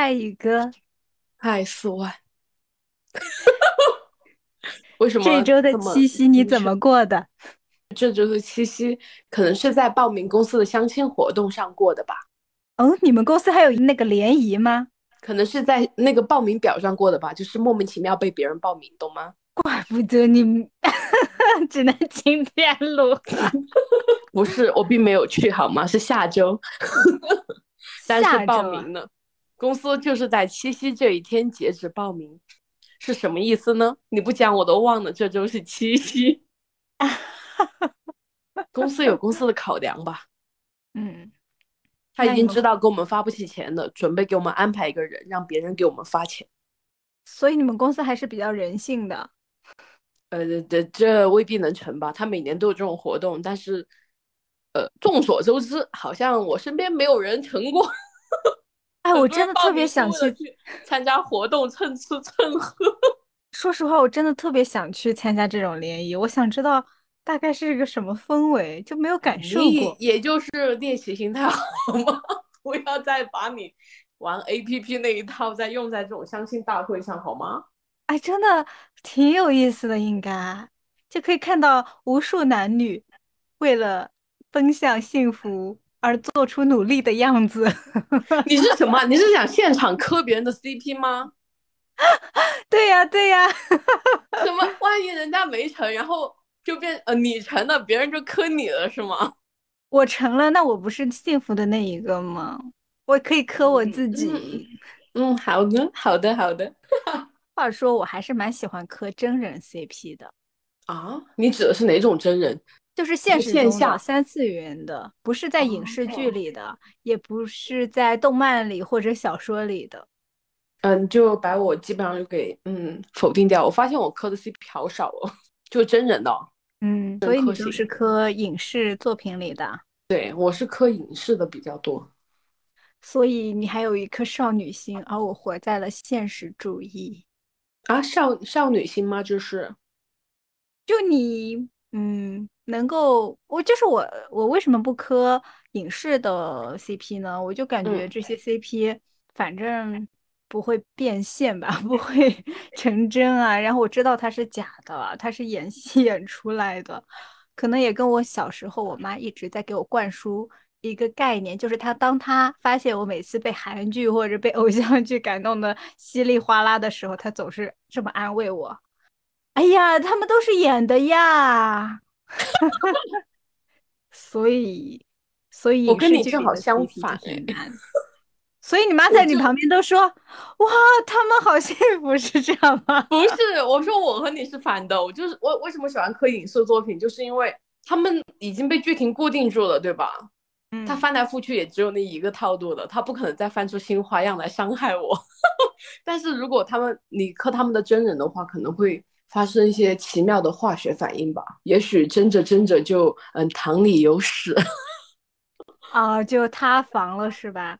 嗨，宇哥。嗨，四万。为什么这周的七夕你怎么过的？这周的七夕可能是在报名公司的相亲活动上过的吧？哦，你们公司还有那个联谊吗？可能是在那个报名表上过的吧，就是莫名其妙被别人报名，懂吗？怪不得你 只能今天录。不是，我并没有去，好吗？是下周，但是报名了。公司就是在七夕这一天截止报名，是什么意思呢？你不讲我都忘了，这周是七夕。公司有公司的考量吧？嗯，他已经知道给我们发不起钱了，准备给我们安排一个人，让别人给我们发钱。所以你们公司还是比较人性的。呃，这这未必能成吧？他每年都有这种活动，但是，呃，众所周知，好像我身边没有人成过。哎，我真的特别想去参加活动，蹭吃蹭喝。说实话，我真的特别想去参加这种联谊。我想知道大概是一个什么氛围，就没有感受过。也就是练习心态好吗？不要再把你玩 A P P 那一套再用在这种相亲大会上好吗？哎，真的挺有意思的，应该就可以看到无数男女为了奔向幸福。而做出努力的样子，你是什么？你是想现场磕别人的 CP 吗？对呀，对呀。什么？万一人家没成，然后就变呃你成了，别人就磕你了，是吗？我成了，那我不是幸福的那一个吗？我可以磕我自己。嗯，好的，好的，好的。话说，我还是蛮喜欢磕真人 CP 的。啊？你指的是哪种真人？就是现实中的三次元的，不是在影视剧里的，也不是在动漫里或者小说里的。嗯，就把我基本上就给嗯否定掉。我发现我磕的 CP 好少哦，就真人的。嗯，所以你就是磕影视作品里的。对，我是磕影视的比较多。所以你还有一颗少女心，而我活在了现实主义。啊，少少女心吗？就是，就你，嗯。能够，我就是我，我为什么不磕影视的 CP 呢？我就感觉这些 CP 反正不会变现吧，不会成真啊。然后我知道它是假的，它是演戏演出来的，可能也跟我小时候我妈一直在给我灌输一个概念，就是她当她发现我每次被韩剧或者被偶像剧感动的稀里哗啦的时候，她总是这么安慰我：“哎呀，他们都是演的呀。” 所以，所以我跟你正好相反，所以你妈在你旁边都说：“ 哇，他们好幸福，是这样吗？”不是，我说我和你是反的，我就是我为什么喜欢磕影视作品，就是因为他们已经被剧情固定住了，对吧？嗯，他翻来覆去也只有那一个套路的，他不可能再翻出新花样来伤害我。但是如果他们你磕他们的真人的话，可能会。发生一些奇妙的化学反应吧，也许争着争着就嗯糖里有屎，啊，就塌房了是吧？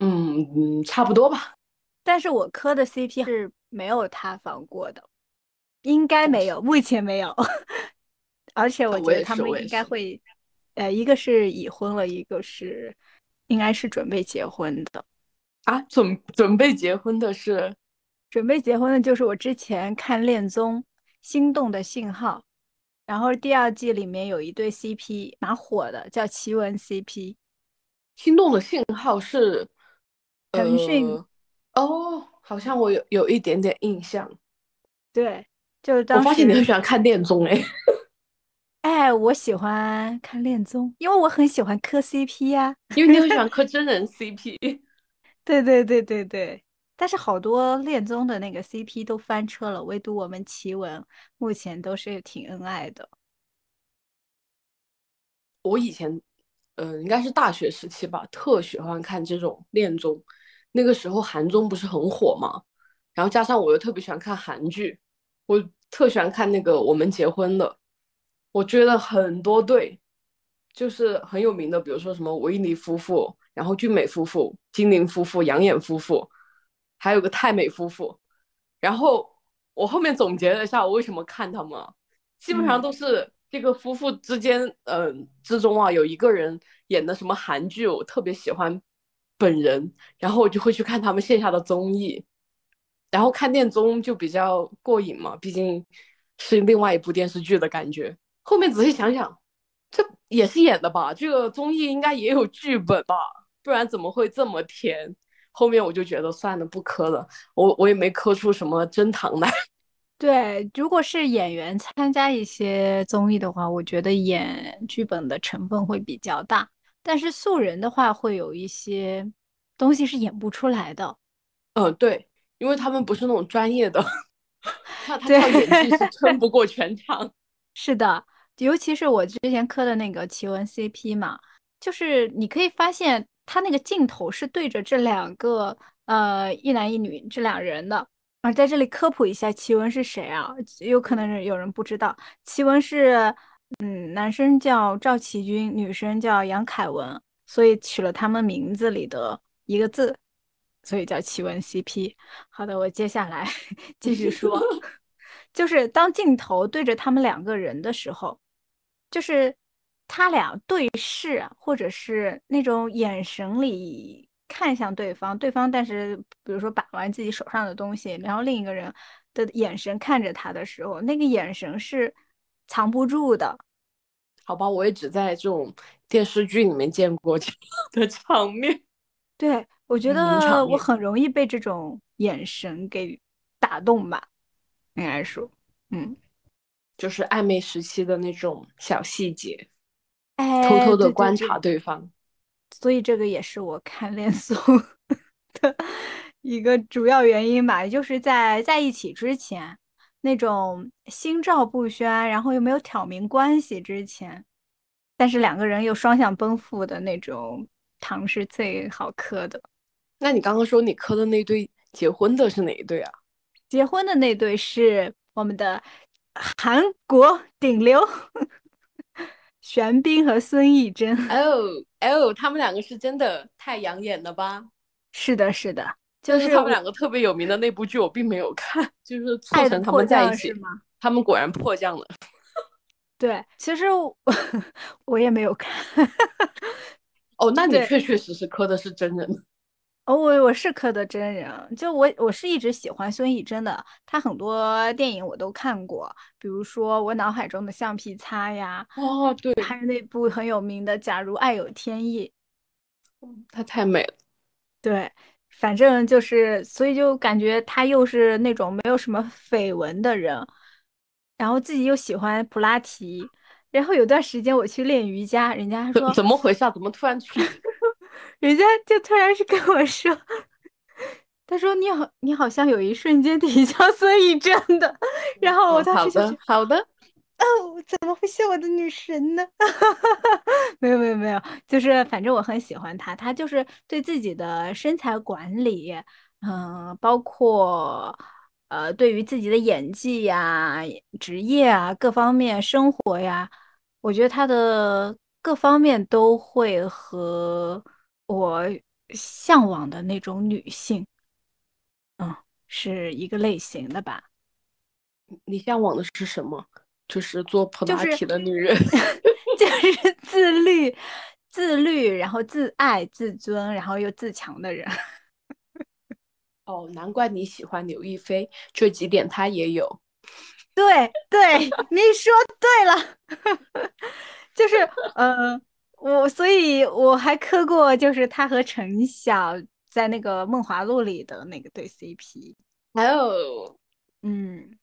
嗯嗯，差不多吧。但是我磕的 CP 是没有塌房过的，应该没有，目前没有。而且我觉得他们应该会，呃，一个是已婚了，一个是应该是准备结婚的。啊，准准备结婚的是。准备结婚的就是我之前看恋综《心动的信号》，然后第二季里面有一对 CP 蛮火的，叫奇闻 CP。《心动的信号》是腾讯哦，好像我有有一点点印象。对，就是当我发现你很喜欢看恋综哎。哎，我喜欢看恋综，因为我很喜欢磕 CP 呀。因为你很喜欢 磕真人 CP。对对对对对。但是好多恋综的那个 CP 都翻车了，唯独我们奇闻目前都是挺恩爱的。我以前，嗯，应该是大学时期吧，特喜欢看这种恋综。那个时候韩综不是很火嘛，然后加上我又特别喜欢看韩剧，我特喜欢看那个《我们结婚了》，我觉得很多对，就是很有名的，比如说什么维尼夫妇，然后俊美夫妇、金玲夫妇、杨眼夫妇，还有个泰美夫妇。然后我后面总结了一下，我为什么看他们，基本上都是这个夫妇之间，嗯，之中啊，有一个人演的什么韩剧，我特别喜欢本人，然后我就会去看他们线下的综艺，然后看恋综就比较过瘾嘛，毕竟是另外一部电视剧的感觉。后面仔细想想，这也是演的吧？这个综艺应该也有剧本吧？不然怎么会这么甜？后面我就觉得算了，不磕了。我我也没磕出什么真糖来。对，如果是演员参加一些综艺的话，我觉得演剧本的成分会比较大。但是素人的话，会有一些东西是演不出来的。嗯，对，因为他们不是那种专业的，他他靠演技是 撑不过全场。是的，尤其是我之前磕的那个奇闻 CP 嘛，就是你可以发现。他那个镜头是对着这两个呃一男一女这两人的啊，在这里科普一下，奇文是谁啊？有可能有人不知道，奇文是嗯，男生叫赵奇军，女生叫杨凯文，所以取了他们名字里的一个字，所以叫奇文 CP。好的，我接下来 继续说，就是当镜头对着他们两个人的时候，就是。他俩对视，或者是那种眼神里看向对方，对方但是比如说把玩自己手上的东西，然后另一个人的眼神看着他的时候，那个眼神是藏不住的。好吧，我也只在这种电视剧里面见过这样的场面。对，我觉得我很容易被这种眼神给打动吧，应该说，嗯，就是暧昧时期的那种小细节。偷偷的观察对方，所以这个也是我看恋综 的一个主要原因吧。就是在在一起之前，那种心照不宣，然后又没有挑明关系之前，但是两个人又双向奔赴的那种糖是最好磕的。那你刚刚说你磕的那对结婚的是哪一对啊？结婚的那对是我们的韩国顶流。玄彬和孙艺珍，哦哦，他们两个是真的太养眼了吧？是的，是的，就是他们两个特别有名的那部剧，我并没有看，就是促成他们在一起吗？他们果然迫降了。对，其实我我也没有看。哦，那你确确实实磕的是真人。哦，我我是磕的真人，就我我是一直喜欢孙艺珍的，她很多电影我都看过，比如说我脑海中的橡皮擦呀，哦对，还有那部很有名的《假如爱有天意》，她太美了，对，反正就是，所以就感觉她又是那种没有什么绯闻的人，然后自己又喜欢普拉提，然后有段时间我去练瑜伽，人家说怎么回事？怎么突然去？人家就突然是跟我说，他说你好，你好像有一瞬间挺像孙艺珍的。然后我当时就好的，哦，怎么会像我的女神呢？没有没有没有，就是反正我很喜欢她，她就是对自己的身材管理，嗯，包括呃，对于自己的演技呀、职业啊各方面、生活呀，我觉得她的各方面都会和。我向往的那种女性，嗯，是一个类型的吧？你向往的是什么？就是做普拉提的女人，就是自律、自律，然后自爱、自尊，然后又自强的人。哦，难怪你喜欢刘亦菲，这几点她也有。对对，你说对了，就是呃。我所以，我还磕过，就是他和陈晓在那个《梦华录》里的那个对 CP，还有，嗯，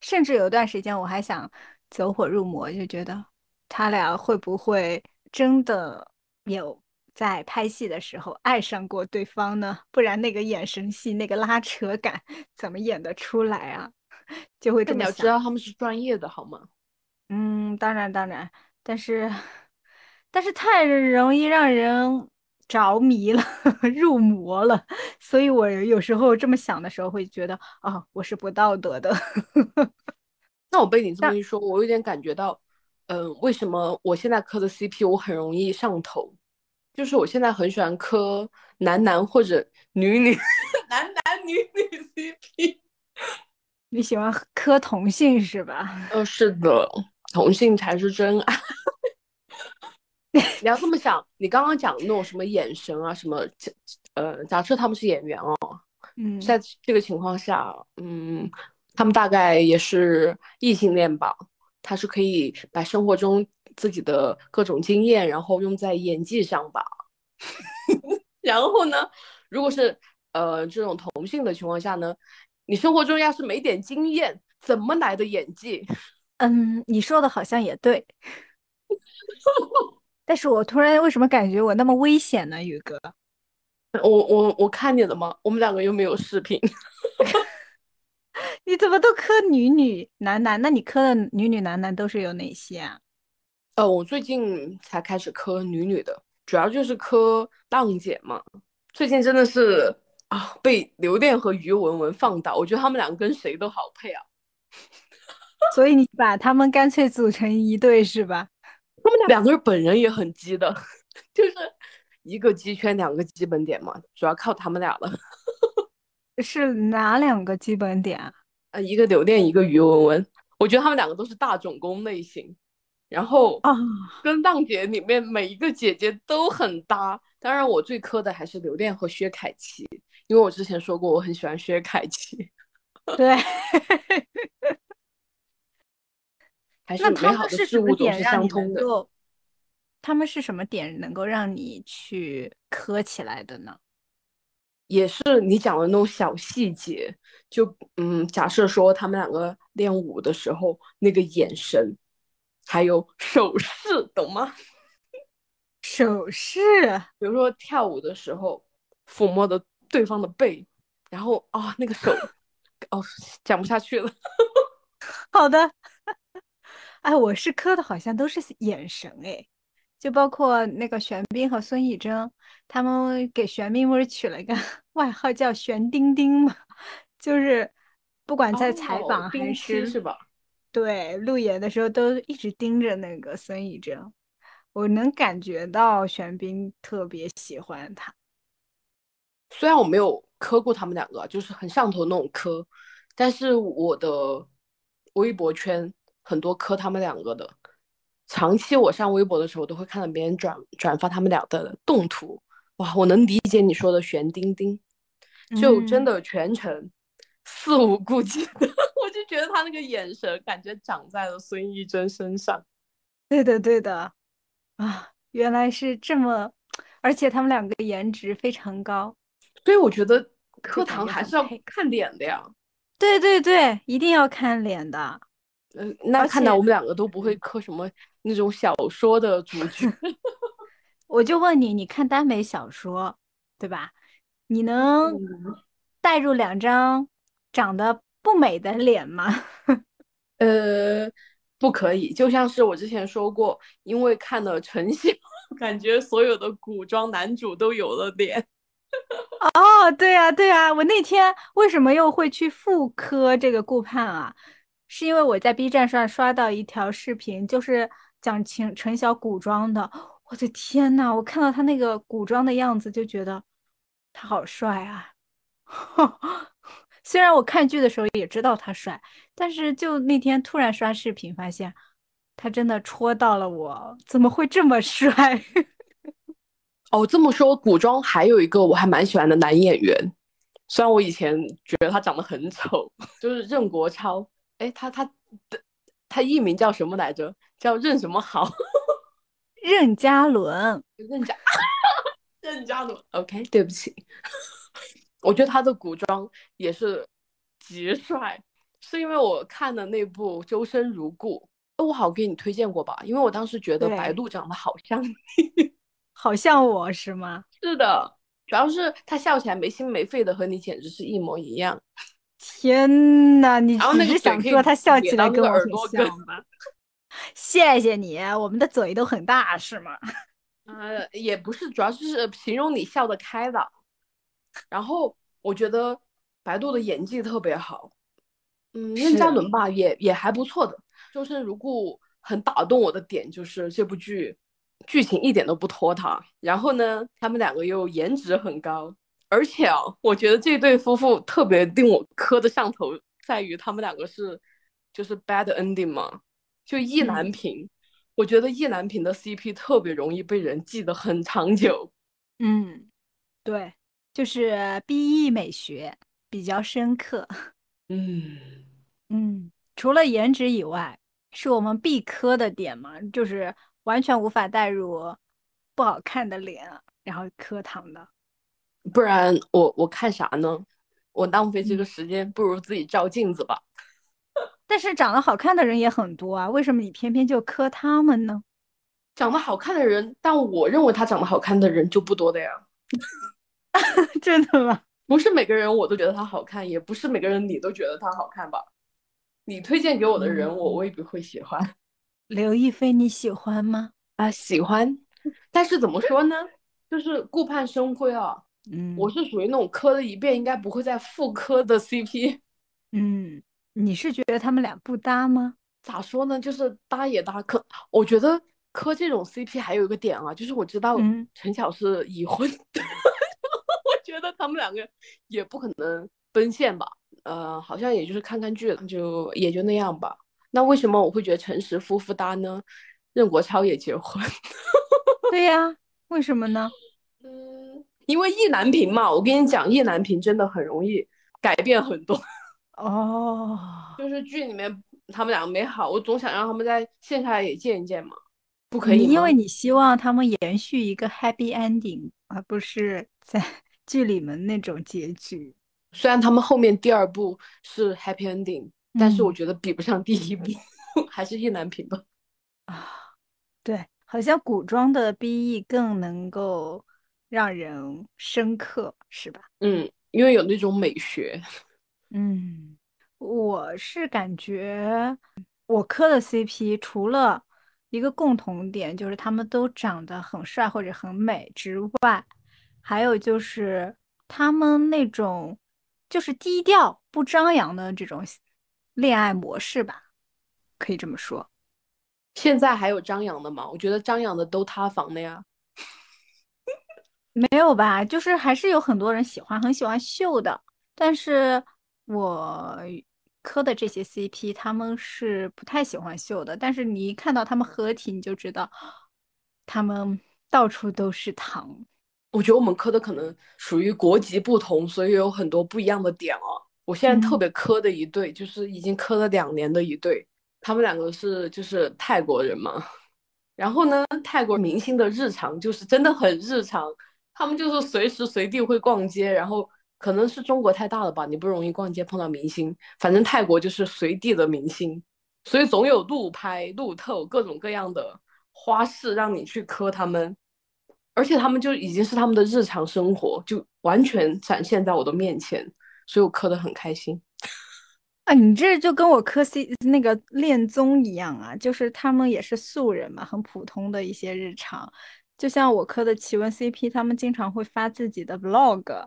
甚至有段时间我还想走火入魔，就觉得他俩会不会真的有在拍戏的时候爱上过对方呢？不然那个眼神戏、那个拉扯感怎么演得出来啊？就会这么想。你要知道他们是专业的，好吗？嗯，当然当然，但是。但是太容易让人着迷了，入魔了，所以我有时候这么想的时候，会觉得啊，我是不道德的。那我被你这么一说，我有点感觉到，嗯，为什么我现在磕的 CP 我很容易上头？就是我现在很喜欢磕男男或者女女，男男女女 CP。你喜欢磕同性是吧？呃，是的，同性才是真爱。你要这么想，你刚刚讲的那种什么眼神啊，什么，呃，假设他们是演员哦，嗯，在这个情况下，嗯，他们大概也是异性恋吧，他是可以把生活中自己的各种经验，然后用在演技上吧。然后呢，如果是呃这种同性的情况下呢？你生活中要是没点经验，怎么来的演技？嗯，你说的好像也对，但是我突然为什么感觉我那么危险呢？宇哥，我我我看见了吗？我们两个又没有视频，你怎么都磕女女男男？那你磕的女女男男都是有哪些啊？呃，我最近才开始磕女女的，主要就是磕浪姐嘛。最近真的是。啊，被刘恋和于文文放倒，我觉得他们两个跟谁都好配啊。所以你把他们干脆组成一对是吧？他们两个人本人也很鸡的，就是一个鸡圈两个基本点嘛，主要靠他们俩了。是哪两个基本点啊？呃，一个刘恋，一个于文文。我觉得他们两个都是大总攻类型，然后啊，跟浪姐里面每一个姐姐都很搭。当然，我最磕的还是刘恋和薛凯琪。因为我之前说过，我很喜欢薛凯琪。对，还是美好的事物总是相通的。他们是什么点能够让你去磕起来的呢？也是你讲的那种小细节，就嗯，假设说他们两个练舞的时候，那个眼神，还有手势，懂吗？手势，比如说跳舞的时候，抚摸的。对方的背，然后啊，那个手，哦，讲不下去了。好的，哎，我是磕的，好像都是眼神哎，就包括那个玄彬和孙艺珍，他们给玄彬不是取了一个外号叫“玄丁丁”嘛，就是不管在采访还是是吧？对，路演的时候都一直盯着那个孙艺珍，我能感觉到玄彬特别喜欢他。虽然我没有磕过他们两个，就是很上头那种磕，但是我的微博圈很多磕他们两个的。长期我上微博的时候，都会看到别人转转发他们俩的动图。哇，我能理解你说的悬钉钉，就真的全程肆无顾忌的，我就觉得他那个眼神，感觉长在了孙艺珍身上。对的，对的，啊，原来是这么，而且他们两个颜值非常高。所以我觉得课堂还是要看脸的呀。对对对，一定要看脸的。嗯，那看到我们两个都不会磕什么那种小说的主角。我就问你，你看耽美小说，对吧？你能带入两张长得不美的脸吗？呃，不可以。就像是我之前说过，因为看了陈晓，感觉所有的古装男主都有了脸。哦，对呀，对呀，我那天为什么又会去复刻这个顾盼啊？是因为我在 B 站上刷到一条视频，就是讲陈陈晓古装的。我的天呐，我看到他那个古装的样子，就觉得他好帅啊！虽然我看剧的时候也知道他帅，但是就那天突然刷视频，发现他真的戳到了我，怎么会这么帅？哦，这么说，古装还有一个我还蛮喜欢的男演员，虽然我以前觉得他长得很丑，就是任国超。哎，他他的他艺名叫什么来着？叫任什么好？任嘉伦。任嘉，任嘉伦。OK，对不起，我觉得他的古装也是极帅，是因为我看的那部《周生如故》，我好给你推荐过吧？因为我当时觉得白鹿长得好像你。好像我是吗？是的，主要是他笑起来没心没肺的，和你简直是一模一样。天呐，你只是想说他笑起来跟我很像吧？谢谢你，我们的嘴都很大是吗？呃，也不是，主要就是形容你笑得开朗。然后我觉得白鹿的演技特别好，嗯，任嘉伦吧也也还不错的。周深如故很打动我的点就是这部剧剧情一点都不拖沓，然后呢，他们两个又颜值很高，而且啊，我觉得这对夫妇特别令我磕的上头，在于他们两个是就是 bad ending 嘛，就意难平。我觉得意难平的 CP 特别容易被人记得很长久。嗯，对，就是 BE 美学比较深刻。嗯嗯，除了颜值以外，是我们必磕的点嘛，就是完全无法带入不好看的脸，然后磕糖的。不然我我看啥呢？我浪费这个时间，不如自己照镜子吧。但是长得好看的人也很多啊，为什么你偏偏就磕他们呢？长得好看的人，但我认为他长得好看的人就不多的呀。真的吗？不是每个人我都觉得他好看，也不是每个人你都觉得他好看吧？你推荐给我的人，我未必会喜欢。刘亦菲你喜欢吗？啊，喜欢。但是怎么说呢？就是顾盼生辉啊。嗯，我是属于那种磕了一遍应该不会再复磕的 CP。嗯。你是觉得他们俩不搭吗？咋说呢？就是搭也搭。可我觉得磕这种 CP 还有一个点啊，就是我知道陈晓是已婚，我觉得他们两个也不可能奔现吧。呃，好像也就是看看剧，就也就那样吧。那为什么我会觉得陈实夫妇搭呢？任国超也结婚。对呀，为什么呢？嗯，因为意难平嘛。我跟你讲，意难平真的很容易改变很多。哦，就是剧里面他们两个没好，我总想让他们在线下也见一见嘛，不可以因为你希望他们延续一个 happy ending，而不是在 剧里面那种结局。虽然他们后面第二部是 happy ending，但是我觉得比不上第一部，还是意难平吧。啊，对，好像古装的 BE 更能够让人深刻，是吧？嗯，因为有那种美学。嗯，我是感觉我磕的 CP 除了一个共同点，就是他们都长得很帅或者很美之外，还有就是他们那种就是低调不张扬的这种恋爱模式吧，可以这么说。现在还有张扬的吗？我觉得张扬的都塌房了呀。没有吧？就是还是有很多人喜欢，很喜欢秀的，但是。我磕的这些 CP，他们是不太喜欢秀的，但是你一看到他们合体，你就知道他们到处都是糖。我觉得我们磕的可能属于国籍不同，所以有很多不一样的点哦。我现在特别磕的一对，就是已经磕了两年的一对，他们两个是就是泰国人嘛。然后呢，泰国明星的日常就是真的很日常，他们就是随时随地会逛街，然后。可能是中国太大了吧，你不容易逛街碰到明星。反正泰国就是随地的明星，所以总有路拍、路透各种各样的花式让你去磕他们，而且他们就已经是他们的日常生活，就完全展现在我的面前，所以我磕的很开心。啊，你这就跟我磕 C 那个恋综一样啊，就是他们也是素人嘛，很普通的一些日常，就像我磕的奇闻 CP，他们经常会发自己的 Vlog。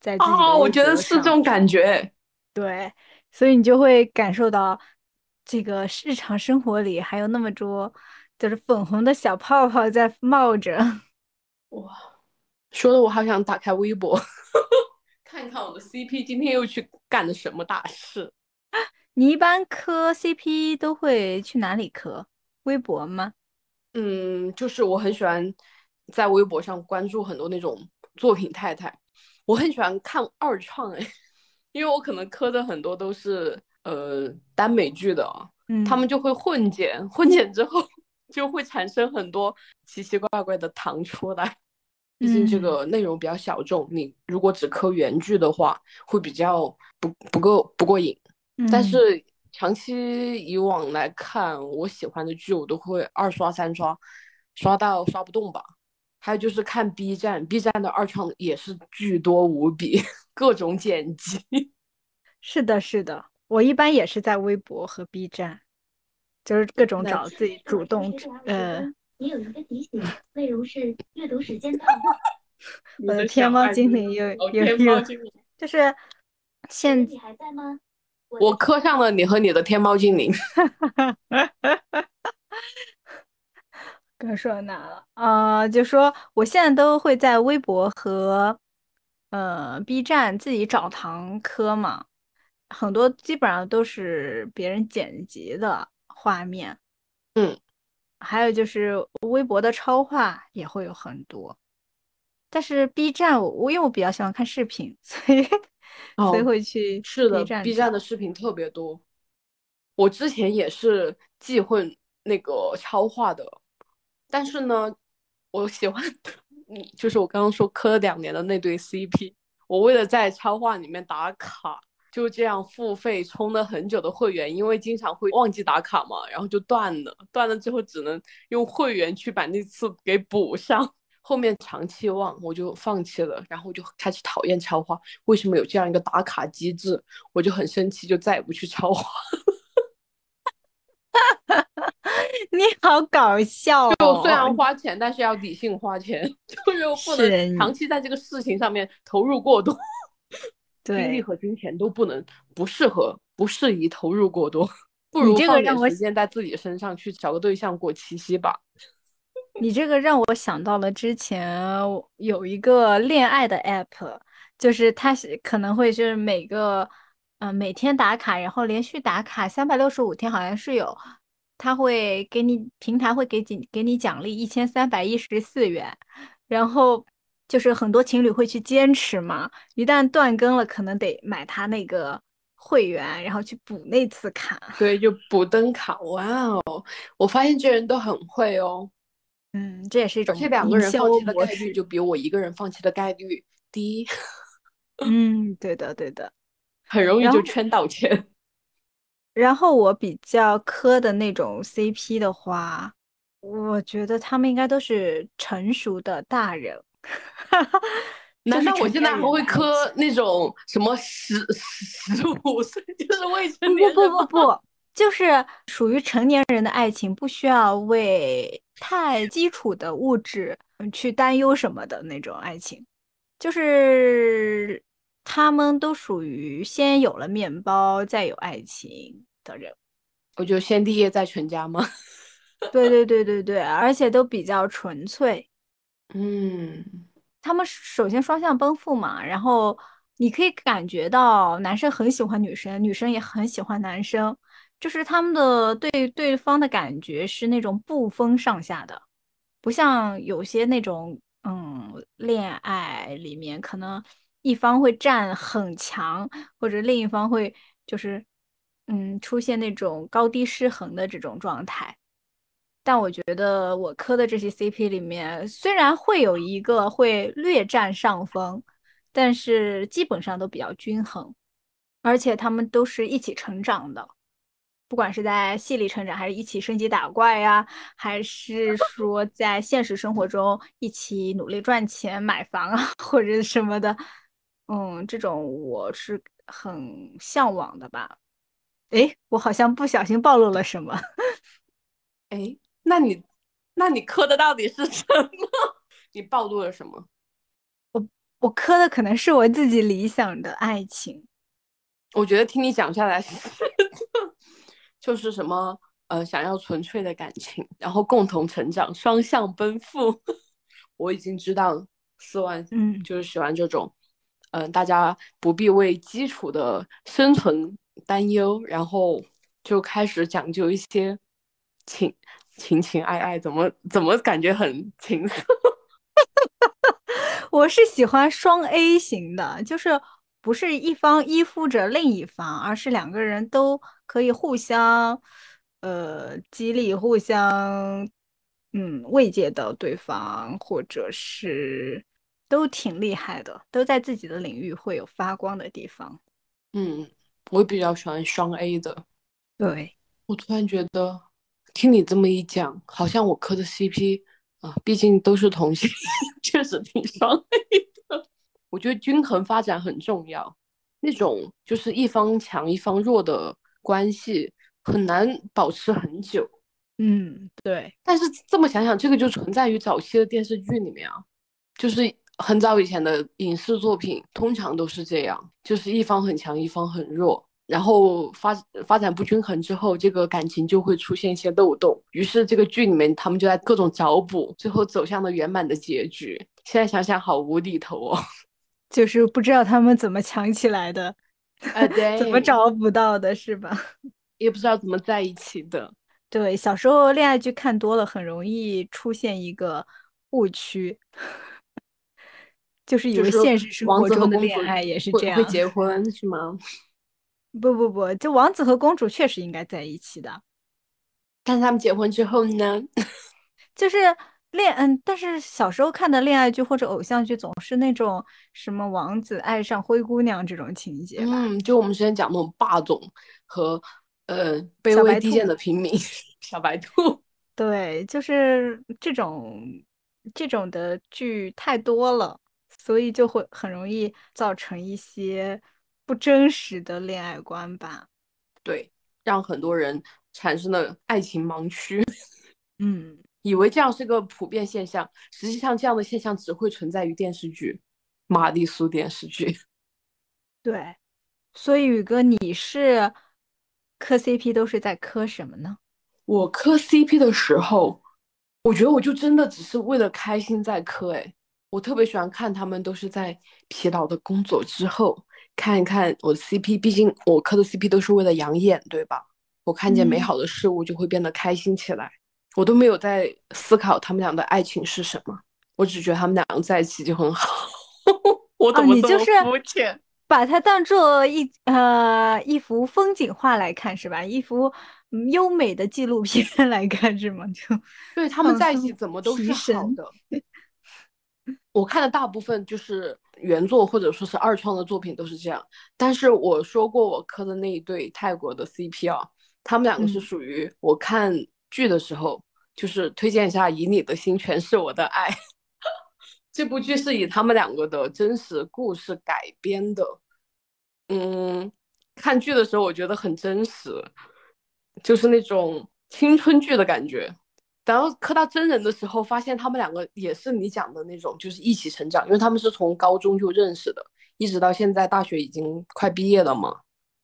在自己哦，我觉得是这种感觉，对，所以你就会感受到这个日常生活里还有那么多就是粉红的小泡泡在冒着。哇，说的我好想打开微博 看看我的 CP 今天又去干了什么大事。你一般磕 CP 都会去哪里磕？微博吗？嗯，就是我很喜欢在微博上关注很多那种作品太太。我很喜欢看二创哎，因为我可能磕的很多都是呃耽美剧的，嗯，他们就会混剪，混剪之后 就会产生很多奇奇怪怪的糖出来。毕竟这个内容比较小众，你如果只磕原剧的话，会比较不不够不过瘾。但是长期以往来看，我喜欢的剧我都会二刷三刷，刷到刷不动吧。还有就是看 B 站，B 站的二创也是巨多无比，各种剪辑。是的，是的，我一般也是在微博和 B 站，就是各种找自己主动呃。你有一个提醒，内容是阅读时间到了。我的天猫精灵又又又，就是现你还在吗？我磕上了你和你的天猫精灵。刚说哪了啊？就说我现在都会在微博和呃 B 站自己找堂磕嘛，很多基本上都是别人剪辑的画面。嗯。还有就是微博的超话也会有很多，但是 B 站我因为我比较喜欢看视频，所以所以会去是的 B 站的视频特别多。我之前也是记混那个超话的，但是呢，我喜欢嗯，就是我刚刚说磕了两年的那对 CP，我为了在超话里面打卡。就这样付费充了很久的会员，因为经常会忘记打卡嘛，然后就断了，断了之后只能用会员去把那次给补上。后面长期忘，我就放弃了，然后就开始讨厌超话。为什么有这样一个打卡机制？我就很生气，就再也不去超话。你好搞笑！就虽然花钱，但是要理性花钱，就又不能长期在这个事情上面投入过多。精力和金钱都不能不适合不适宜投入过多，不如放点时间在自己身上去找个对象过七夕吧。你这个让我想到了之前有一个恋爱的 app，就是它是可能会就是每个嗯每天打卡，然后连续打卡三百六十五天，好像是有，他会给你平台会给给给你奖励一千三百一十四元，然后。就是很多情侣会去坚持嘛，一旦断更了，可能得买他那个会员，然后去补那次卡。对，就补灯卡。哇哦，我发现这人都很会哦。嗯，这也是一种。这两个人放弃的概率就比我一个人放弃的概率低。嗯，对的，对的，很容易就圈到钱。然后我比较磕的那种 CP 的话，我觉得他们应该都是成熟的大人。哈哈，难道我现在还会磕那种什么十十十五岁 就是未成年？不不不不，就是属于成年人的爱情，不需要为太基础的物质去担忧什么的那种爱情，就是他们都属于先有了面包再有爱情的人。我就先立业再成家吗？对对对对对，而且都比较纯粹。嗯，他们首先双向奔赴嘛，然后你可以感觉到男生很喜欢女生，女生也很喜欢男生，就是他们的对对方的感觉是那种不分上下的，不像有些那种嗯恋爱里面可能一方会占很强，或者另一方会就是嗯出现那种高低失衡的这种状态。但我觉得我磕的这些 CP 里面，虽然会有一个会略占上风，但是基本上都比较均衡，而且他们都是一起成长的，不管是在戏里成长，还是一起升级打怪呀，还是说在现实生活中一起努力赚钱买房啊，或者什么的，嗯，这种我是很向往的吧。哎，我好像不小心暴露了什么，哎。那你，那你磕的到底是什么？你暴露了什么？我我磕的可能是我自己理想的爱情。我觉得听你讲下来，就是什么呃，想要纯粹的感情，然后共同成长，双向奔赴。我已经知道四万，嗯，就是喜欢这种，嗯，大家不必为基础的生存担忧，然后就开始讲究一些情。情情爱爱怎么怎么感觉很情色？我是喜欢双 A 型的，就是不是一方依附着另一方，而是两个人都可以互相呃激励、互相嗯慰藉到对方，或者是都挺厉害的，都在自己的领域会有发光的地方。嗯，我比较喜欢双 A 的。对，我突然觉得。听你这么一讲，好像我磕的 CP 啊，毕竟都是同性，确实挺双 A 的。我觉得均衡发展很重要，那种就是一方强一方弱的关系很难保持很久。嗯，对。但是这么想想，这个就存在于早期的电视剧里面啊，就是很早以前的影视作品，通常都是这样，就是一方很强，一方很弱。然后发发展不均衡之后，这个感情就会出现一些漏洞。于是这个剧里面，他们就在各种找补，最后走向了圆满的结局。现在想想，好无厘头哦，就是不知道他们怎么强起来的，啊，对，怎么找不到的，是吧？也不知道怎么在一起的。对，小时候恋爱剧看多了，很容易出现一个误区，就是以为现实生活中的恋爱也是这样，会结婚是吗？不不不，就王子和公主确实应该在一起的，但是他们结婚之后呢？就是恋嗯，但是小时候看的恋爱剧或者偶像剧总是那种什么王子爱上灰姑娘这种情节吧？嗯，就我们之前讲那种霸总和呃卑微低贱的平民 小白兔。对，就是这种这种的剧太多了，所以就会很容易造成一些。不真实的恋爱观吧，对，让很多人产生了爱情盲区。嗯，以为这样是个普遍现象，实际上这样的现象只会存在于电视剧，玛丽苏电视剧。对，所以宇哥，你是磕 CP 都是在磕什么呢？我磕 CP 的时候，我觉得我就真的只是为了开心在磕。哎，我特别喜欢看他们都是在疲劳的工作之后。看一看我的 CP，毕竟我磕的 CP 都是为了养眼，对吧？我看见美好的事物就会变得开心起来。我都没有在思考他们俩的爱情是什么，我只觉得他们两个在一起就很好。我怎么这么肤浅？把它当做一呃一幅风景画来看是吧？一幅优美的纪录片来看是吗？就 对他们在一起怎么都是好的。我看的大部分就是原作或者说是二创的作品都是这样，但是我说过我磕的那一对泰国的 CP 啊，他们两个是属于我看剧的时候，就是推荐一下《以你的心全是我的爱 》这部剧是以他们两个的真实故事改编的，嗯，看剧的时候我觉得很真实，就是那种青春剧的感觉。然后磕到真人的时候，发现他们两个也是你讲的那种，就是一起成长，因为他们是从高中就认识的，一直到现在大学已经快毕业了嘛，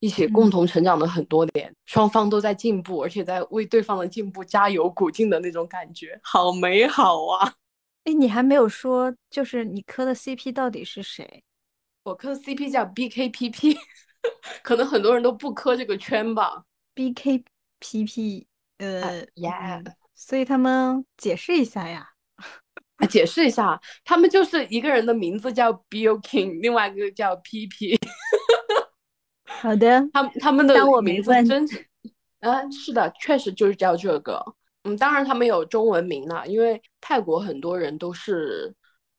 一起共同成长了很多年，双方都在进步，而且在为对方的进步加油鼓劲的那种感觉，好美好啊！哎，你还没有说，就是你磕的 CP 到底是谁？我磕的 CP 叫 BKPP，可能很多人都不磕这个圈吧。BKPP，呃，Yeah。所以他们解释一下呀，解释一下，他们就是一个人的名字叫 Bill King，另外一个叫 PP。好的，他他们的名字真，嗯，是的，确实就是叫这个。嗯，当然他们有中文名啦，因为泰国很多人都是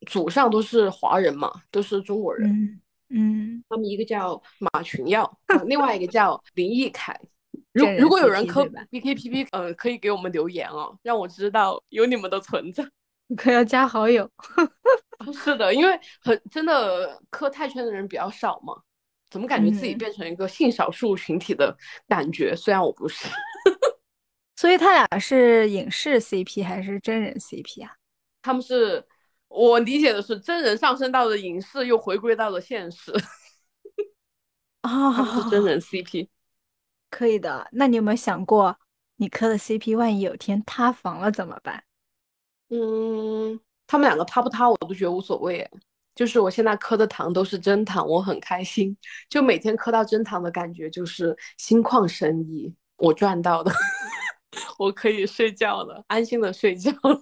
祖上都是华人嘛，都是中国人。嗯嗯，他们一个叫马群耀，另外一个叫林奕凯。如如果有人磕 BKPP，呃，可以给我们留言哦，让我知道有你们的存在。可要加好友。是的，因为很真的磕泰圈的人比较少嘛，怎么感觉自己变成一个性少数群体的感觉？虽然我不是。所以他俩是影视 CP 还是真人 CP 啊？他们是我理解的是真人上升到了影视，又回归到了现实。啊，是真人 CP。可以的，那你有没有想过，你磕的 CP 万一有天塌房了怎么办？嗯，他们两个塌不塌我都觉得无所谓，就是我现在磕的糖都是真糖，我很开心，就每天磕到真糖的感觉就是心旷神怡，我赚到的，我可以睡觉了，安心的睡觉了，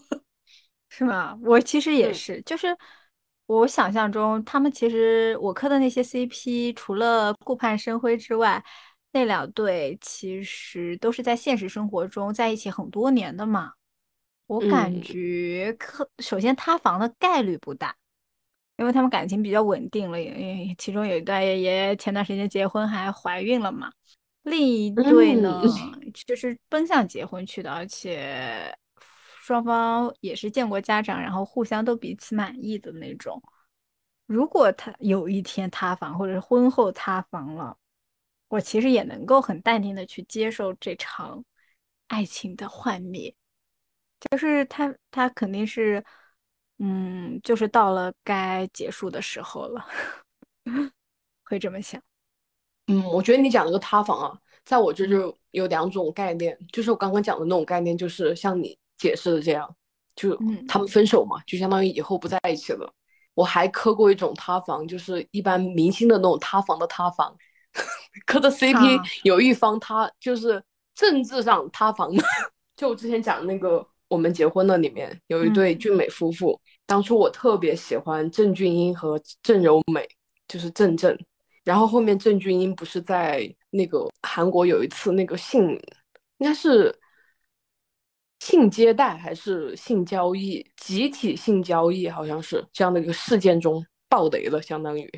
是吗？我其实也是，就是我想象中他们其实我磕的那些 CP，除了顾盼生辉之外。那两对其实都是在现实生活中在一起很多年的嘛，我感觉磕首先塌房的概率不大，因为他们感情比较稳定了，也其中有一段也也前段时间结婚还怀孕了嘛。另一对呢，就是奔向结婚去的，而且双方也是见过家长，然后互相都彼此满意的那种。如果他有一天塌房，或者是婚后塌房了。我其实也能够很淡定的去接受这场爱情的幻灭，就是他他肯定是，嗯，就是到了该结束的时候了，会这么想。嗯，我觉得你讲那个塌房啊，在我这就有两种概念，就是我刚刚讲的那种概念，就是像你解释的这样，就他们分手嘛，就相当于以后不在一起了。我还磕过一种塌房，就是一般明星的那种塌房的塌房，磕的 CP 有一方他就是政治上塌房的，就我之前讲的那个我们结婚了里面有一对俊美夫妇，当初我特别喜欢郑俊英和郑柔美，就是郑郑。然后后面郑俊英不是在那个韩国有一次那个性，应该是性接待还是性交易，集体性交易好像是这样的一个事件中爆雷了，相当于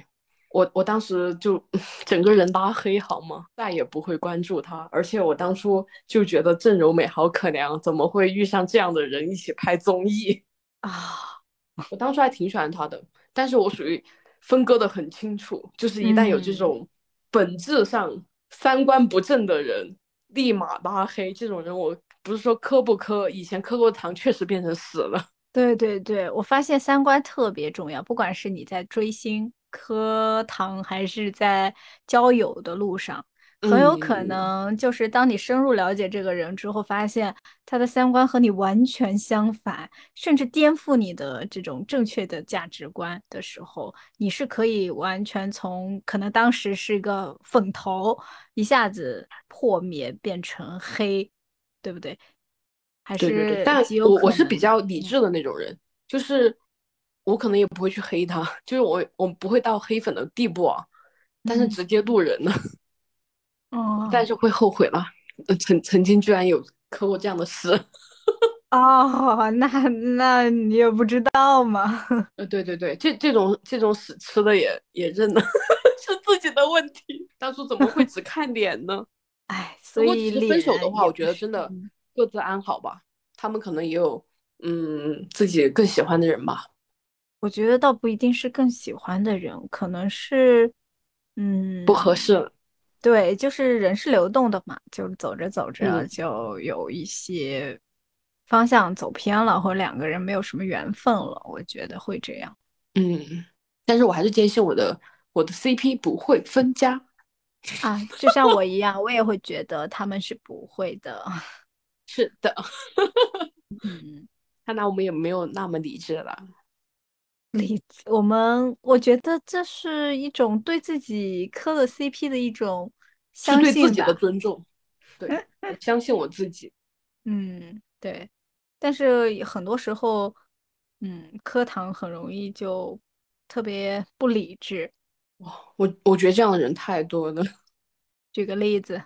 我我当时就 整个人拉黑好吗？再也不会关注他，而且我当初就觉得郑柔美好可怜，怎么会遇上这样的人一起拍综艺啊？我当初还挺喜欢他的，但是我属于。分割的很清楚，就是一旦有这种本质上三观不正的人，立马拉黑。这种人，我不是说磕不磕，以前磕过糖，确实变成死了。对对对，我发现三观特别重要，不管是你在追星磕糖，还是在交友的路上。很有可能就是当你深入了解这个人之后，发现他的三观和你完全相反，甚至颠覆你的这种正确的价值观的时候，你是可以完全从可能当时是一个粉头，一下子破灭变成黑，对不对？还是但我我是比较理智的那种人，就是我可能也不会去黑他，就是我我不会到黑粉的地步啊，但是直接路人呢。哦，但是会后悔了。曾曾经居然有磕过这样的事。哦，那那你也不知道吗？呃，对对对，这这种这种屎吃的也也认了，是自己的问题。当初怎么会只看脸呢？哎，所以分手的话，我觉得真的各自安好吧。他们可能也有嗯自己更喜欢的人吧。我觉得倒不一定是更喜欢的人，可能是嗯不合适了。对，就是人是流动的嘛，就是走着走着就有一些方向走偏了，或者两个人没有什么缘分了，我觉得会这样。嗯，但是我还是坚信我的我的 CP 不会分家啊，就像我一样，我也会觉得他们是不会的。是的，嗯，看来我们也没有那么理智了。理我们，我觉得这是一种对自己磕了 CP 的一种。是对自己的尊重，对，相信我自己。嗯，对。但是很多时候，嗯，磕糖很容易就特别不理智。哇，我我觉得这样的人太多了。举个例子，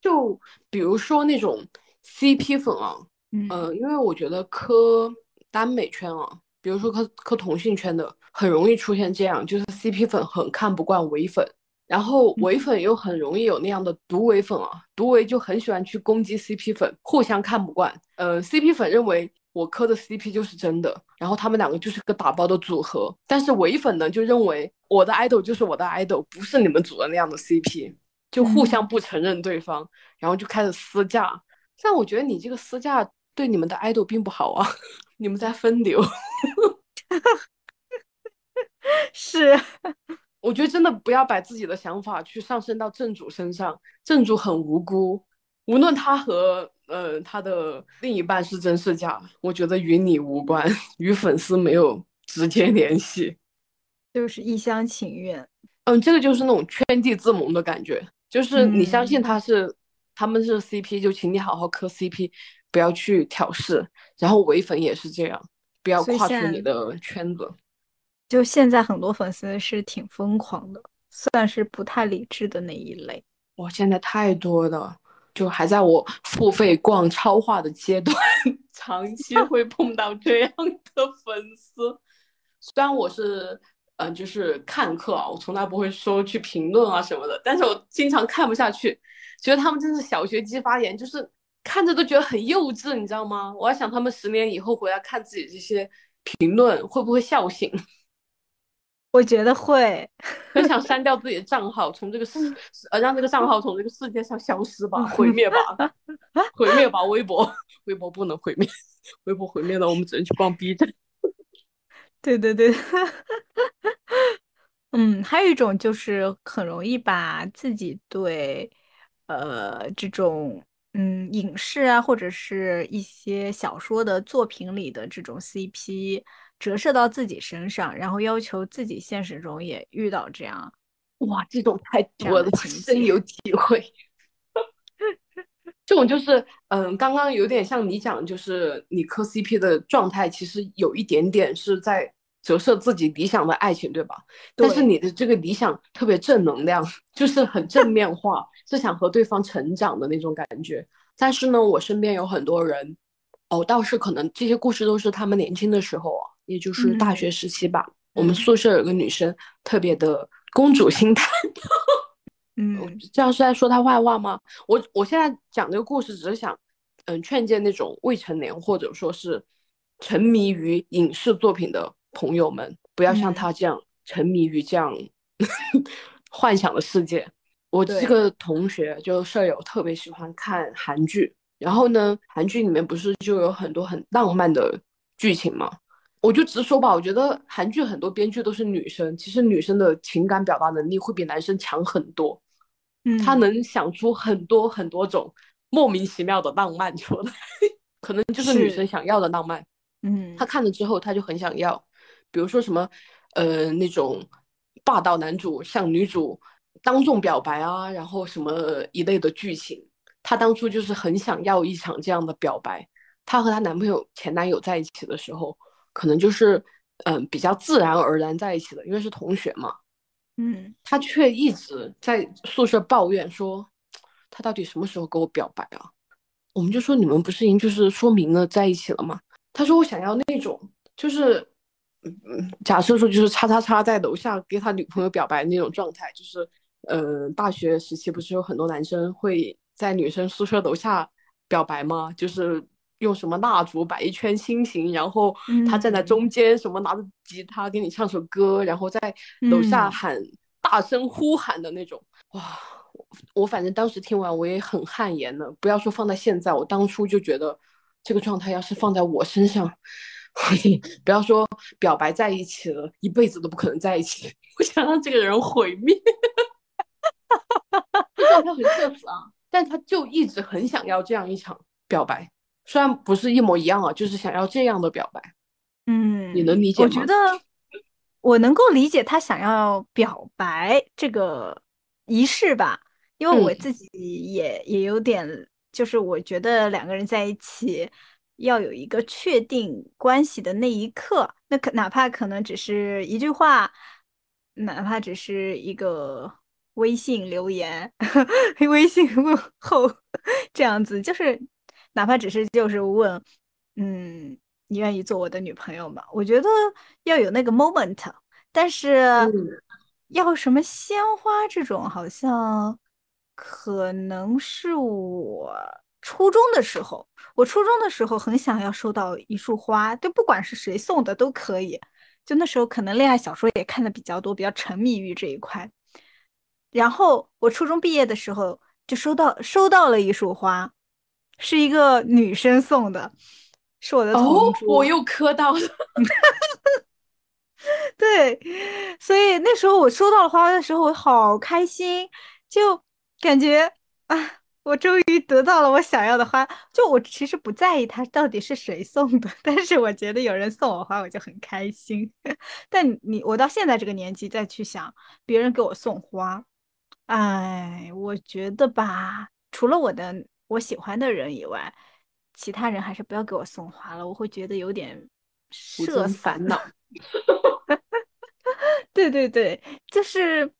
就比如说那种 CP 粉啊，嗯，因为我觉得磕耽美圈啊，比如说磕磕同性圈的，很容易出现这样，就是 CP 粉很看不惯唯粉。然后唯粉又很容易有那样的毒唯粉啊，毒唯就很喜欢去攻击 CP 粉，互相看不惯。呃，CP 粉认为我磕的 CP 就是真的，然后他们两个就是个打包的组合。但是唯粉呢就认为我的 idol 就是我的 idol，不是你们组的那样的 CP，就互相不承认对方，然后就开始撕架。但我觉得你这个私架对你们的 idol 并不好啊，你们在分流。是。我觉得真的不要把自己的想法去上升到正主身上，正主很无辜，无论他和呃他的另一半是真是假，我觉得与你无关，与粉丝没有直接联系，就是一厢情愿。嗯，这个就是那种圈地自萌的感觉，就是你相信他是他们是 CP，就请你好好磕 CP，不要去挑事，然后唯粉也是这样，不要跨出你的圈子。就现在很多粉丝是挺疯狂的，算是不太理智的那一类。哇，现在太多了，就还在我付费逛超话的阶段，长期 会碰到这样的粉丝。虽然我是嗯，就是看客啊，我从来不会说去评论啊什么的，但是我经常看不下去，觉得他们真是小学鸡发言，就是看着都觉得很幼稚，你知道吗？我还想他们十年以后回来看自己这些评论，会不会笑醒？我觉得会，很想删掉自己的账号，从这个世 呃让这个账号从这个世界上消失吧，毁灭吧，毁灭吧，微博，微博不能毁灭，微博毁灭了，我们只能去逛 B 站。对对对，嗯，还有一种就是很容易把自己对呃这种嗯影视啊或者是一些小说的作品里的这种 CP 折射到自己身上，然后要求自己现实中也遇到这样哇，这种太多了，这样的情深节有体会。这种就是，嗯，刚刚有点像你讲，就是你磕 CP 的状态，其实有一点点是在折射自己理想的爱情，对吧？但是你的这个理想特别正能量，就是很正面化，是想和对方成长的那种感觉。但是呢，我身边有很多人，哦，倒是可能这些故事都是他们年轻的时候啊，也就是大嗯学时期吧。我们嗯宿舍有个女生特别的公主心态，嗯这样是在说她坏话吗？我我现在讲这个故事，只是想，嗯，劝诫那种未成年或者说是沉迷于影视作品的朋友们，不要像嗯她这样沉迷于这样 幻想的世界。我这个同学就舍友特别喜欢看韩剧，然后呢，韩剧里面不是就有很多很浪漫的剧情吗？我就直说吧，我觉得韩剧很多编剧都是女生，其实女生的情感表达能力会比男生强很多。嗯，她能想出很多很多种莫名其妙的浪漫出来，可能就是女生想要的浪漫。嗯她看了之后，她就很想要，比如说什么，呃，那种霸道男主向女主当众表白啊，然后什么一类的剧情。她当初就是很想要一场这样的表白。她和她男朋友前男友在一起的时候，可能就是嗯、呃比较自然而然在一起的，因为是同学嘛。嗯她却一直在宿舍抱怨说，他到底什么时候跟我表白啊？我们就说你们不是已经就是说明了在一起了吗？他说我想要那种就是，嗯嗯，假设说就是叉叉叉在楼下给他女朋友表白那种状态，就是呃大学时期不是有很多男生会在女生宿舍楼下表白吗？就是用什么蜡烛摆一圈心形，然后他站在嗯中间，什么拿着吉他给你唱首歌，然后在楼下嗯喊、大声呼喊的那种。哇，我我反正当时听完我也很汗颜的。不要说放在现在，我当初就觉得这个状态要是放在我身上，不要说表白在一起了，一辈子都不可能在一起。我想让这个人毁灭。这状态很社死啊，但他就一直很想要这样一场表白，虽然不是一模一样啊，就是想要这样的表白。嗯，你能理解吗我觉得我能够理解他想要表白这个仪式吧，因为我嗯自己也也有点，就是我觉得两个人在一起要有一个确定关系的那一刻，那可哪怕可能只是一句话，哪怕只是一个微信留言、微信问候这样子，就是哪怕只是就是问，嗯，你愿意做我的女朋友吗？我觉得要有那个 moment，但是嗯要什么鲜花这种，好像可能是我初中的时候，我初中的时候很想要收到一束花，就不管是谁送的都可以。就那时候可能恋爱小说也看的比较多，比较沉迷于这一块。然后我初中毕业的时候就收到收到了一束花，是一个女生送的，是我的同哦，桌。我又磕到了。对，所以那时候我收到了花的时候，我好开心，就感觉啊，我终于得到了我想要的花。就我其实不在意它到底是谁送的，但是我觉得有人送我花，我就很开心。但你我到现在这个年纪再去想别人给我送花，哎，我觉得吧，除了我的我喜欢的人以外，其他人还是不要给我送花了，我会觉得有点社死。烦恼。对对对，就是，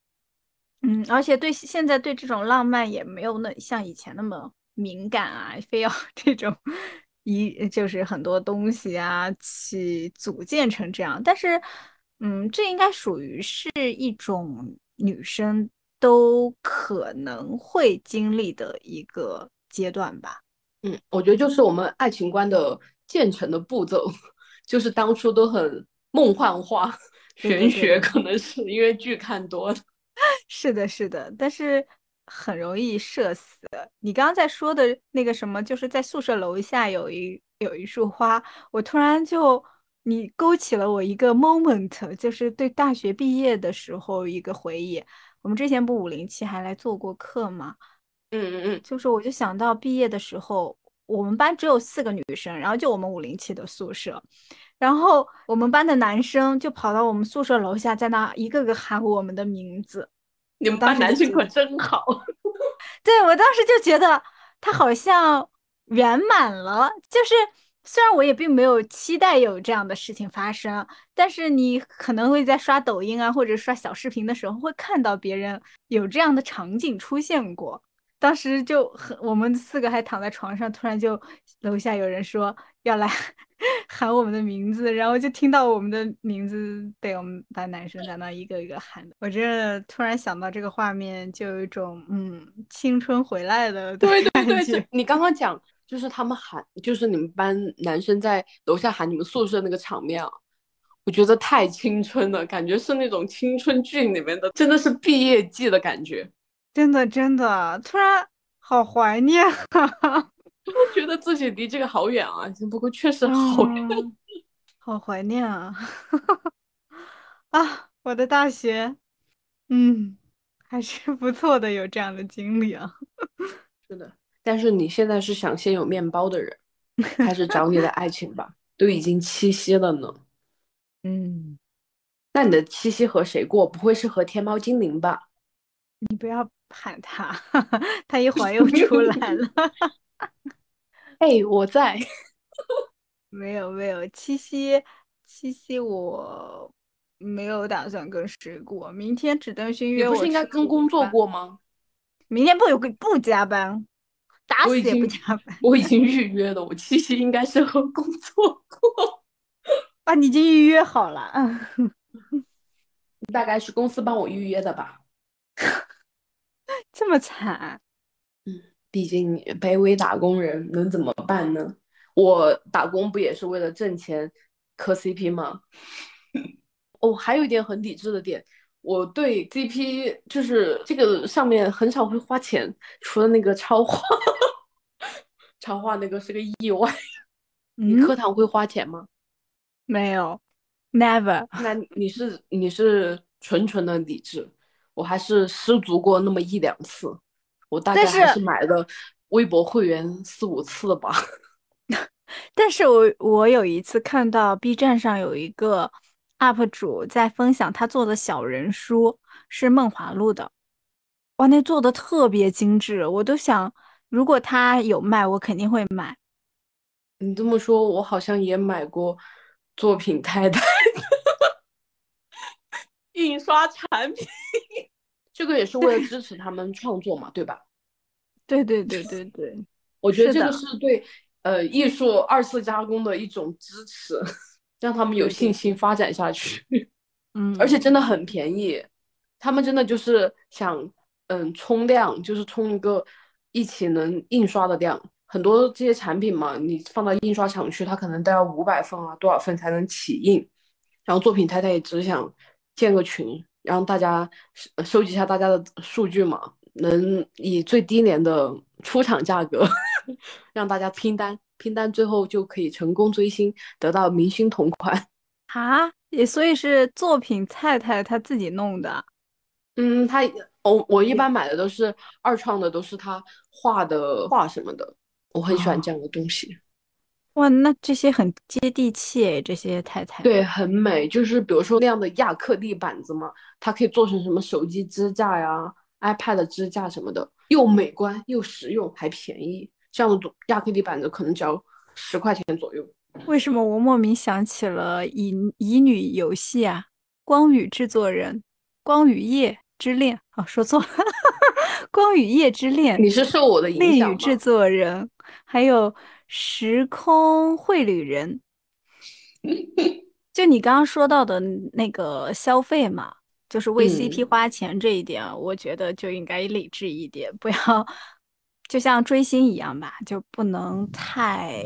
嗯，而且对现在对这种浪漫也没有那像以前那么敏感啊，非要 这种一就是很多东西啊去组建成这样。但是，嗯，这应该属于是一种女生都可能会经历的一个阶段吧。嗯，我觉得就是我们爱情观的建成的步骤，就是当初都很梦幻化，玄学，可能是因为剧看多了。是的，是的，但是很容易社死。你刚刚在说的那个什么，就是在宿舍楼下有一有一束花，我突然就你勾起了我一个 moment，就是对大学毕业的时候一个回忆。我们之前不五零七还来做过客吗？嗯嗯嗯，就是我就想到毕业的时候，我们班只有四个女生，然后就我们五零七的宿舍，然后我们班的男生就跑到我们宿舍楼下，在那一个个喊我们的名字。你们班男生可真好。对我当时就觉得他好像圆满了，就是虽然我也并没有期待有这样的事情发生，但是你可能会在刷抖音啊或者刷小视频的时候会看到别人有这样的场景出现过。当时就很，我们四个还躺在床上，突然就楼下有人说要来 喊我们的名字，然后就听到我们的名字被我们班男生在那一个一个喊。我这突然想到这个画面，就有一种嗯青春回来了 的对对对，你刚刚讲就是他们喊，就是你们班男生在楼下喊你们宿舍那个场面啊，我觉得太青春了，感觉是那种青春剧里面的，真的是毕业季的感觉。真的真的，突然好怀念啊！觉得自己离这个好远啊，不过确实好远，好怀念啊！啊，我的大学，嗯，还是不错的，有这样的经历啊。是的，但是你现在是想先有面包的人，还是找你的爱情吧？都已经七夕了呢。嗯，那你的七夕和谁过？不会是和天猫精灵吧？你不要。喊他，他一会儿又出来了。哎，我在。没有没有，七夕七夕我没有打算跟谁过。明天指灯勋约我，不是应该跟工作过吗？明天不有个不加班，打死也不加班。我已经预约了，我七夕应该是和工作过。啊，你已经预约好了。大概是公司帮我预约的吧。这么惨，嗯，毕竟卑微打工人能怎么办呢？我打工不也是为了挣钱磕 CP 吗？哦，还有一点很理智的点，我对 CP 就是这个上面很少会花钱，除了那个超话，超话那个是个意外。你课堂会花钱吗？没有，never。那你是你是纯纯的理智。我还是失足过那么一两次，我大概还是买了微博会员四五次吧。但是我我有一次看到 B 站上有一个 UP 主在分享他做的小人书，是梦华录的，哇，那做的特别精致，我都想如果他有卖，我肯定会买。你这么说，我好像也买过作品太太。印刷产品，这个也是为了支持他们创作嘛，对吧？对对对对对，我觉得这个是对呃艺术二次加工的一种支持，让他们有信心发展下去。嗯，而且真的很便宜，他们真的就是想嗯冲量，就是冲一个一起能印刷的量。很多这些产品嘛，你放到印刷厂去，它可能都要五百份啊，多少份才能起印？然后作品太太也只想。建个群，让大家收收集一下大家的数据嘛，能以最低廉的出厂价格 让大家拼单，拼单最后就可以成功追星，得到明星同款啊！也所以是作品太太她自己弄的，嗯，他我我一般买的都是二创的，都是他画的画什么的，我很喜欢这样的东西。哇，那这些很接地气诶，这些太太对，很美。就是比如说那样的亚克力板子嘛，它可以做成什么手机支架呀、iPad 支架什么的，又美观又实用，还便宜。这样的亚克力板子可能只要十块钱左右。为什么我莫名想起了乙乙女游戏啊？光宇制作人，光与夜之恋啊，说错了，光与夜之恋。你是受我的影响吗？制作人，还有。时空绘旅人，就你刚刚说到的那个消费嘛，就是为 CP 花钱这一点，我觉得就应该理智一点，不要就像追星一样吧，就不能太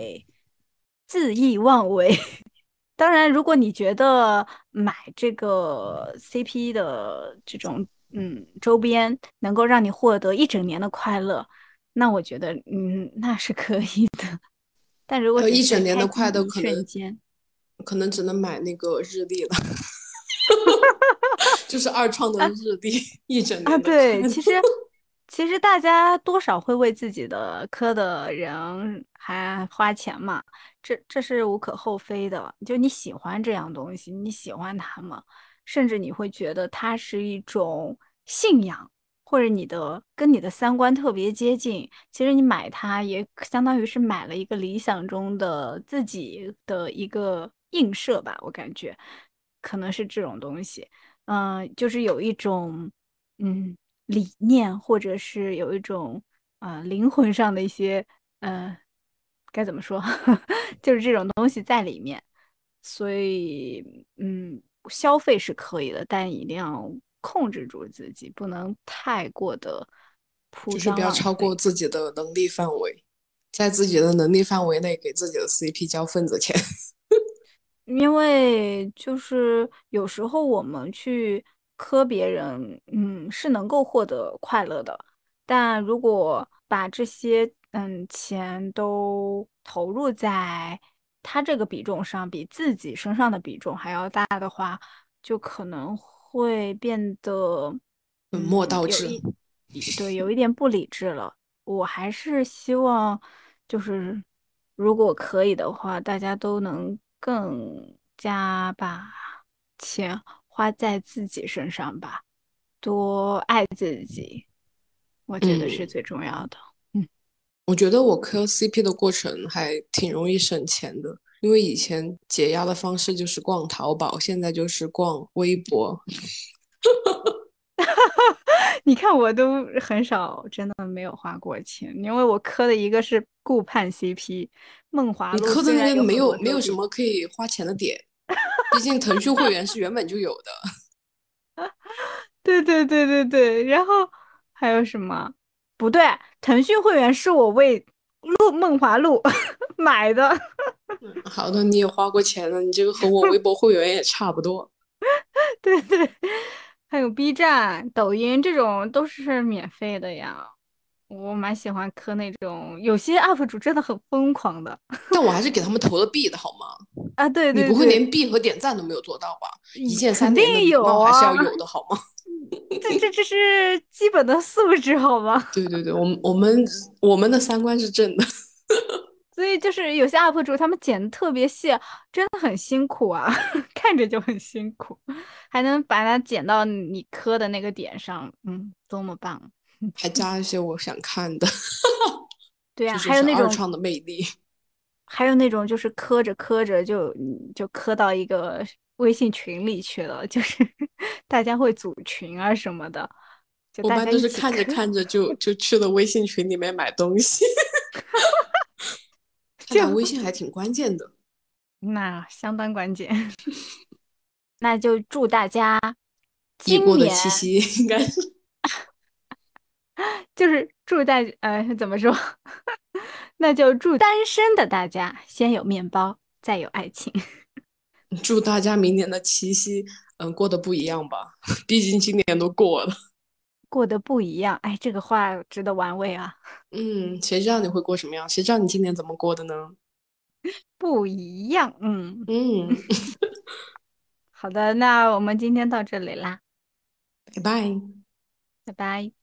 恣意妄为。当然，如果你觉得买这个 CP 的这种嗯周边能够让你获得一整年的快乐，那我觉得嗯那是可以的。但如果一整年的快乐，可能，可能只能买那个日历了，就是二创的日历，一整年啊。对，其实。其实大家多少会为自己的科的人还花钱嘛，这这是无可厚非的。就你喜欢这样东西，你喜欢它吗？甚至你会觉得它是一种信仰，或者你的跟你的三观特别接近。其实你买它也相当于是买了一个理想中的自己的一个映射吧，我感觉可能是这种东西。嗯，就是有一种嗯。理念，或者是有一种啊灵魂上的一些呃，该怎么说，就是这种东西在里面。所以，嗯，消费是可以的，但一定要控制住自己，不能太过的铺就是不要超过自己的能力范围，在自己的能力范围内给自己的 CP 交份子钱。因为就是有时候我们去。磕别人，嗯，是能够获得快乐的，但如果把这些嗯钱都投入在他这个比重上，比自己身上的比重还要大的话，就可能会变得本末倒置，对，有一点不理智了。我还是希望，就是如果可以的话，大家都能更加把钱。花在自己身上吧，多爱自己，我觉得是最重要的。嗯，我觉得我磕 CP 的过程还挺容易省钱的，因为以前解压的方式就是逛淘宝，现在就是逛微博。你看我都很少，真的没有花过钱，因为我磕的一个是顾盼 CP，梦华。你磕的那个没有没有什么可以花钱的点。毕竟腾讯会员是原本就有的，对对对对对。然后还有什么？不对，腾讯会员是我为陆梦华录 买的。好的，你也花过钱了，你这个和我微博会员也差不多。对对，还有 B 站、抖音这种都是免费的呀。我蛮喜欢磕那种，有些 UP 主真的很疯狂的，但我还是给他们投了币的好吗？啊，对对，你不会连币和点赞都没有做到吧？一键三连的有还是要有的好吗？这这这是基本的素质好吗？对对对，我们我们我们的三观是正的，所以就是有些 UP 主他们剪的特别细，真的很辛苦啊，看着就很辛苦，还能把它剪到你磕的那个点上，嗯，多么棒！还加一些我想看的，对呀，还有那种二创的魅力，还有那种就是磕着磕着就就磕到一个微信群里去了，就是 大家会组群啊什么的。我一般都是看着看着就就去了微信群里面买东西，这样微信还挺关键的，那相当关键。那就祝大家已过的七夕应该是。就是祝大呃怎么说？那就祝单身的大家先有面包，再有爱情。祝大家明年的七夕嗯过得不一样吧，毕竟今年都过了。过得不一样，哎，这个话值得玩味啊。嗯，谁知道你会过什么样？谁知道你今年怎么过的呢？不一样，嗯嗯。好的，那我们今天到这里啦，拜拜，拜拜。